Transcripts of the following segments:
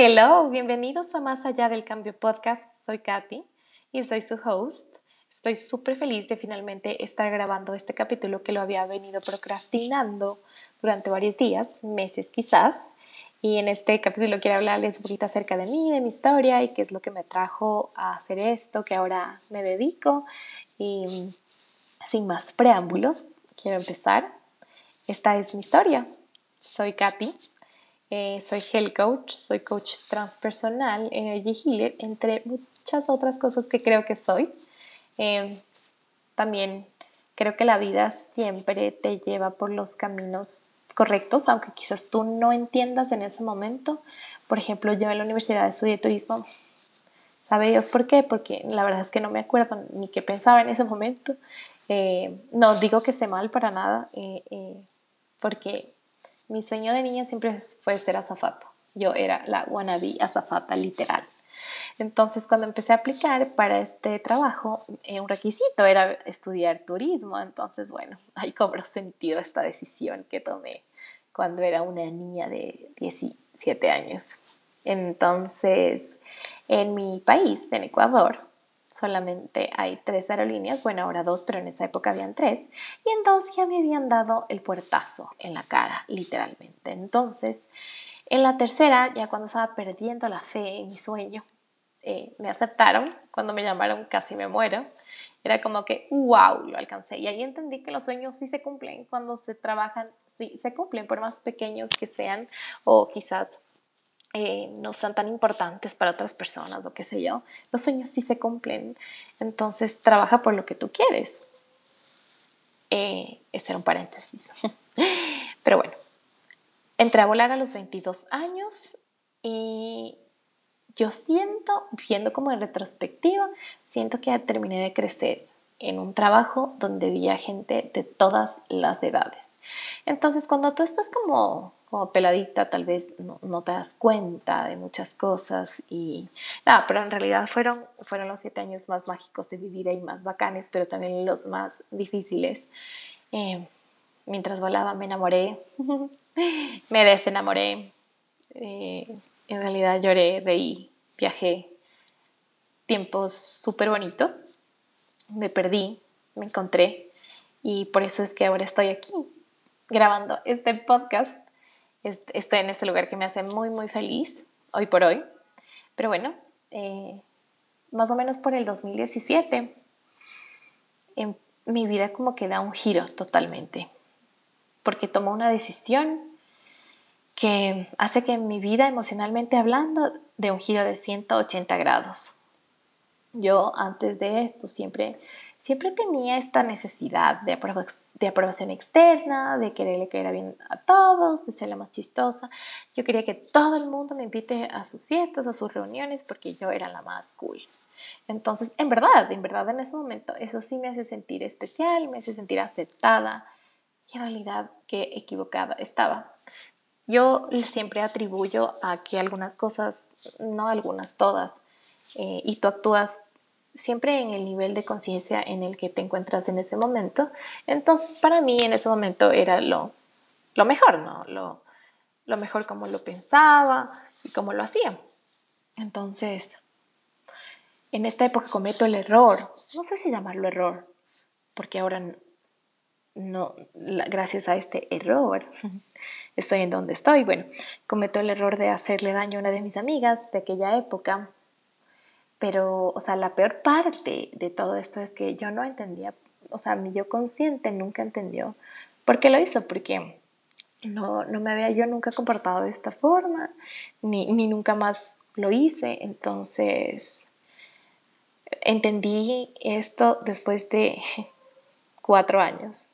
Hello, bienvenidos a Más Allá del Cambio Podcast. Soy Katy y soy su host. Estoy súper feliz de finalmente estar grabando este capítulo que lo había venido procrastinando durante varios días, meses quizás. Y en este capítulo quiero hablarles un poquito acerca de mí, de mi historia y qué es lo que me trajo a hacer esto, que ahora me dedico. Y sin más preámbulos, quiero empezar. Esta es mi historia. Soy Katy, eh, soy health coach, soy coach transpersonal, energy healer, entre muchas otras cosas que creo que soy. Eh, también creo que la vida siempre te lleva por los caminos correctos, aunque quizás tú no entiendas en ese momento. Por ejemplo, yo en la universidad estudié turismo. ¿Sabe Dios por qué? Porque la verdad es que no me acuerdo ni qué pensaba en ese momento. Eh, no digo que esté mal para nada, porque mi sueño de niña siempre fue ser azafato. Yo era la wannabe azafata literal. Entonces, cuando empecé a aplicar para este trabajo, eh, un requisito era estudiar turismo. Entonces, bueno, ahí cobró sentido esta decisión que tomé cuando era una niña de 17 años. Entonces, en mi país, en Ecuador, solamente hay tres aerolíneas, bueno, ahora dos, pero en esa época habían tres, y en dos ya me habían dado el puertazo en la cara, literalmente. Entonces, en la tercera, ya cuando estaba perdiendo la fe en mi sueño, eh, me aceptaron, cuando me llamaron casi me muero, era como que, wow, lo alcancé. Y ahí entendí que los sueños sí se cumplen cuando se trabajan, sí se cumplen, por más pequeños que sean, o quizás eh, no son tan importantes para otras personas o qué sé yo, los sueños sí se cumplen. Entonces trabaja por lo que tú quieres. Eh, este era un paréntesis. Pero bueno, entré a volar a los 22 años y yo siento, viendo como en retrospectiva, siento que terminé de crecer en un trabajo donde había gente de todas las edades. Entonces, cuando tú estás como como peladita tal vez no, te das cuenta de muchas cosas y nada, pero en realidad fueron, fueron los siete años más mágicos de mi vida y más bacanes, pero también los más difíciles. Eh, mientras volaba me enamoré, me desenamoré, eh, en realidad lloré, reí, viajé, tiempos súper bonitos, me perdí, me encontré y por eso es que ahora estoy aquí grabando este podcast estoy en este lugar que me hace muy, muy feliz hoy por hoy. Pero bueno, eh, más o menos por el 2017, en mi vida como que da un giro totalmente, porque tomo una decisión que hace que mi vida emocionalmente hablando de un giro de 180 grados. Yo antes de esto siempre siempre tenía esta necesidad de, de aprobación externa, de quererle caer bien a todos, de ser la más chistosa. Yo quería que todo el mundo me invite a sus fiestas, a sus reuniones, porque yo era la más cool. Entonces, en verdad, en verdad en ese momento, eso sí me hace sentir especial, me hace sentir aceptada y en realidad qué equivocada estaba. Yo siempre atribuyo a que algunas cosas, no algunas, todas, eh, y tú actúas siempre en el nivel de conciencia en el que te encuentras en ese momento. Entonces, para mí en ese momento era lo, lo mejor, ¿no? Lo, lo mejor como lo pensaba y como lo hacía. Entonces, en esta época cometo el error, no sé si llamarlo error, porque ahora no, gracias a este error, estoy en donde estoy. Bueno, cometo el error de hacerle daño a una de mis amigas de aquella época pero, o sea, la peor parte de todo esto es que yo no entendía, o sea, mi yo consciente nunca entendió por qué lo hizo, porque no, no me había yo nunca comportado de esta forma, ni, ni nunca más lo hice. Entonces, entendí esto después de cuatro años,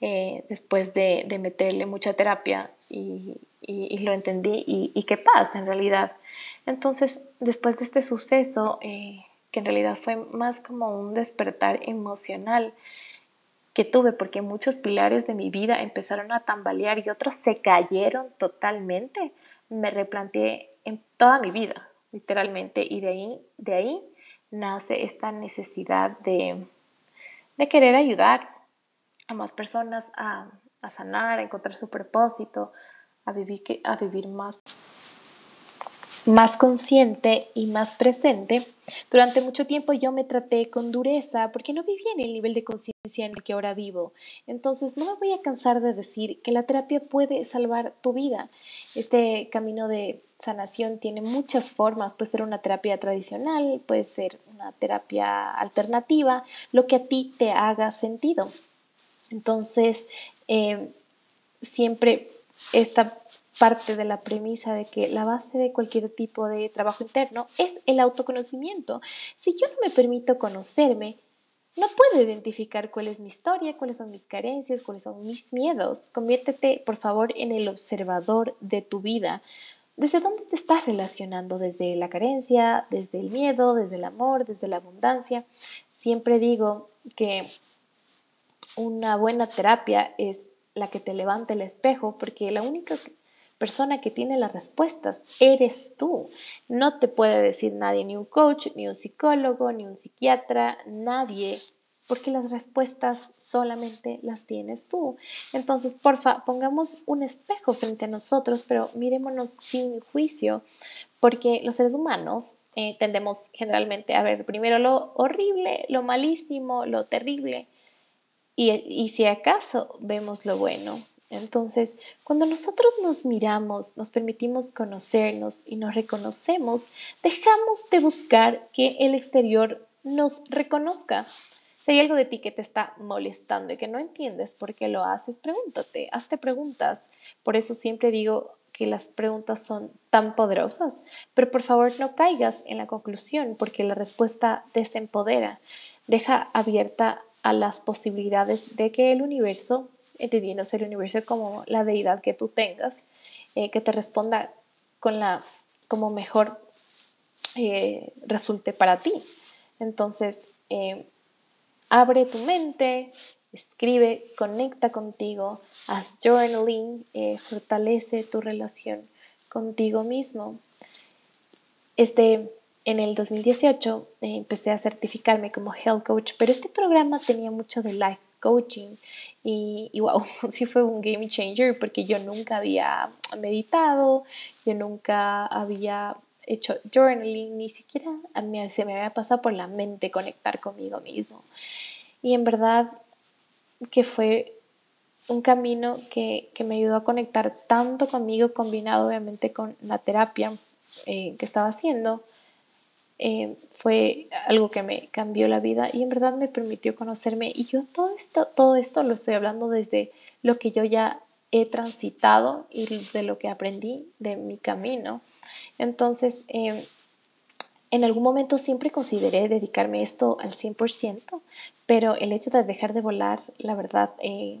eh, después de, de, meterle mucha terapia y, y, lo entendí y, y, qué pasa en realidad. Entonces, después de este suceso, eh, que en realidad fue más como un despertar emocional que tuve, porque muchos pilares de mi vida empezaron a tambalear y otros se cayeron totalmente, me replanteé en toda mi vida, literalmente, y de ahí, de ahí nace esta necesidad de, de querer ayudar a más personas a, a sanar, a encontrar su propósito, a vivir, a vivir más. más consciente y más presente, durante mucho tiempo yo me traté con dureza porque no vivía en el nivel de conciencia en el que ahora vivo. Entonces no me voy a cansar de decir que la terapia puede salvar tu vida. Este camino de sanación tiene muchas formas. Puede ser una terapia tradicional, puede ser una terapia alternativa, lo que a ti te haga sentido. Entonces, eh, siempre esta parte de la premisa de que la base de cualquier tipo de trabajo interno es el autoconocimiento. Si yo no me permito conocerme, no puedo identificar cuál es mi historia, cuáles son mis carencias, cuáles son mis miedos. Conviértete, por favor, en el observador de tu vida. ¿Desde dónde te estás relacionando? ¿Desde la carencia, desde el miedo, desde el amor, desde la abundancia? Siempre digo que una buena terapia es la que te levanta el espejo, porque la única persona que tiene las respuestas eres tú. No te puede decir nadie, ni un coach, ni un psicólogo, ni un psiquiatra, nadie, porque las respuestas solamente las tienes tú. Entonces, porfa, pongamos un espejo frente a nosotros, pero mirémonos sin juicio, porque los seres humanos eh, tendemos generalmente a ver primero lo horrible, lo malísimo, lo terrible, y, si acaso vemos lo bueno. Entonces, cuando nosotros nos miramos, nos permitimos conocernos y nos reconocemos, dejamos de buscar que el exterior nos reconozca. Si hay algo de ti que te está molestando y que no entiendes por qué lo haces, pregúntate, hazte preguntas. Por eso siempre digo que las preguntas son tan poderosas, pero por favor no caigas en la conclusión porque la respuesta desempodera, deja abierta a las posibilidades de que el universo entendiéndose el universo como la deidad que tú tengas, eh, que te responda con la, como mejor eh, resulte para ti. Entonces, eh, abre tu mente, escribe, conecta contigo, haz journaling, fortalece tu relación contigo mismo. Este, en el 2018 empecé a certificarme como health coach, pero este programa tenía mucho de life coaching y, y, wow, sí fue un game changer porque yo nunca había meditado, yo nunca había hecho journaling, ni siquiera a mí, se me había pasado por la mente conectar conmigo mismo. Y en verdad que fue un camino que, que me ayudó a conectar tanto conmigo, combinado obviamente con la terapia eh, que estaba haciendo eh, fue algo que me cambió la vida y en verdad me permitió conocerme. Y yo todo esto, todo esto lo estoy hablando desde lo que yo ya he transitado y de lo que aprendí de mi camino. Entonces, eh, en algún momento siempre consideré dedicarme esto al 100%, pero el hecho de dejar de volar, la verdad, eh,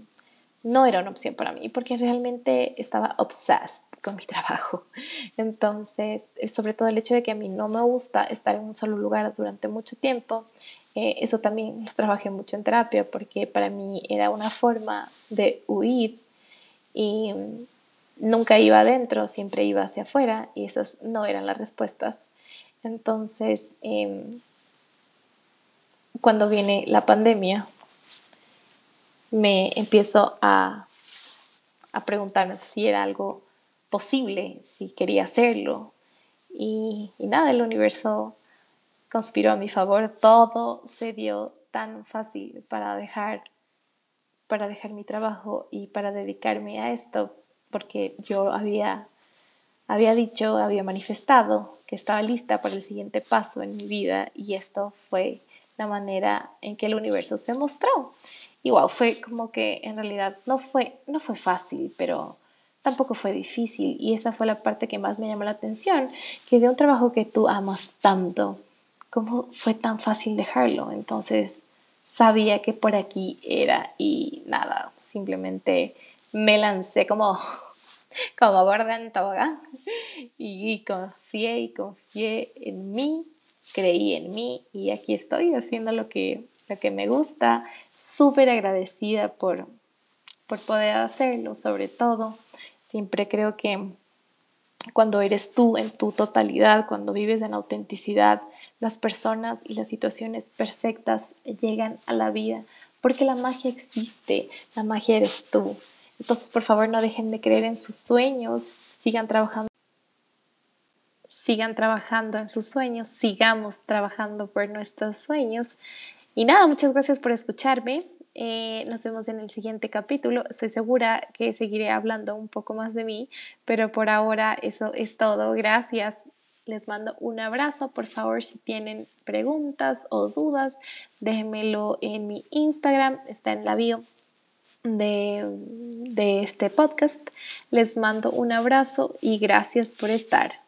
no era una opción para mí porque realmente estaba obsessed con mi trabajo. Entonces, eh, sobre todo el hecho de que a mí no me gusta estar en un solo lugar durante mucho tiempo, eh, eso también lo trabajé mucho en terapia porque para mí era una forma de huir y nunca iba adentro, siempre iba hacia afuera y esas no eran las respuestas. Entonces, em, cuando viene la pandemia, me empiezo a, a preguntar si era algo posible, si quería hacerlo. Y, nada, el universo conspiró a mi favor, todo se dio tan fácil para dejar, para dejar mi trabajo y para dedicarme a esto, porque yo había, había dicho, había manifestado que estaba lista para el siguiente paso en mi vida y esto fue la manera en que el universo se mostró. Y fue como que en realidad no fue, no fue fácil, pero tampoco fue difícil. Y esa fue la parte que más me llamó la atención, que de un trabajo que tú amas tanto, ¿cómo fue tan fácil dejarlo? Entonces sabía que por aquí era y nada, simplemente me lancé como, como gorda en tobogán y confié y confié en mí, creí en mí y aquí estoy haciendo lo que, lo que me gusta, súper agradecida por, por poder hacerlo, sobre todo. Siempre creo que cuando eres tú en tu totalidad, cuando vives en autenticidad, las personas y las situaciones perfectas llegan a la vida, porque la magia existe, la magia eres tú. Entonces, por favor, no dejen de creer en sus sueños, sigan trabajando sigan trabajando en sus sueños, sigamos trabajando por nuestros sueños. Y nada, muchas gracias por escucharme. Eh, nos vemos en el siguiente capítulo. Estoy segura que seguiré hablando un poco más de mí, pero por ahora eso es todo. Gracias. Les mando un abrazo. Por favor, si tienen preguntas o dudas, déjenmelo en mi Instagram. Está en la bio de, de este podcast. Les mando un abrazo y gracias por estar.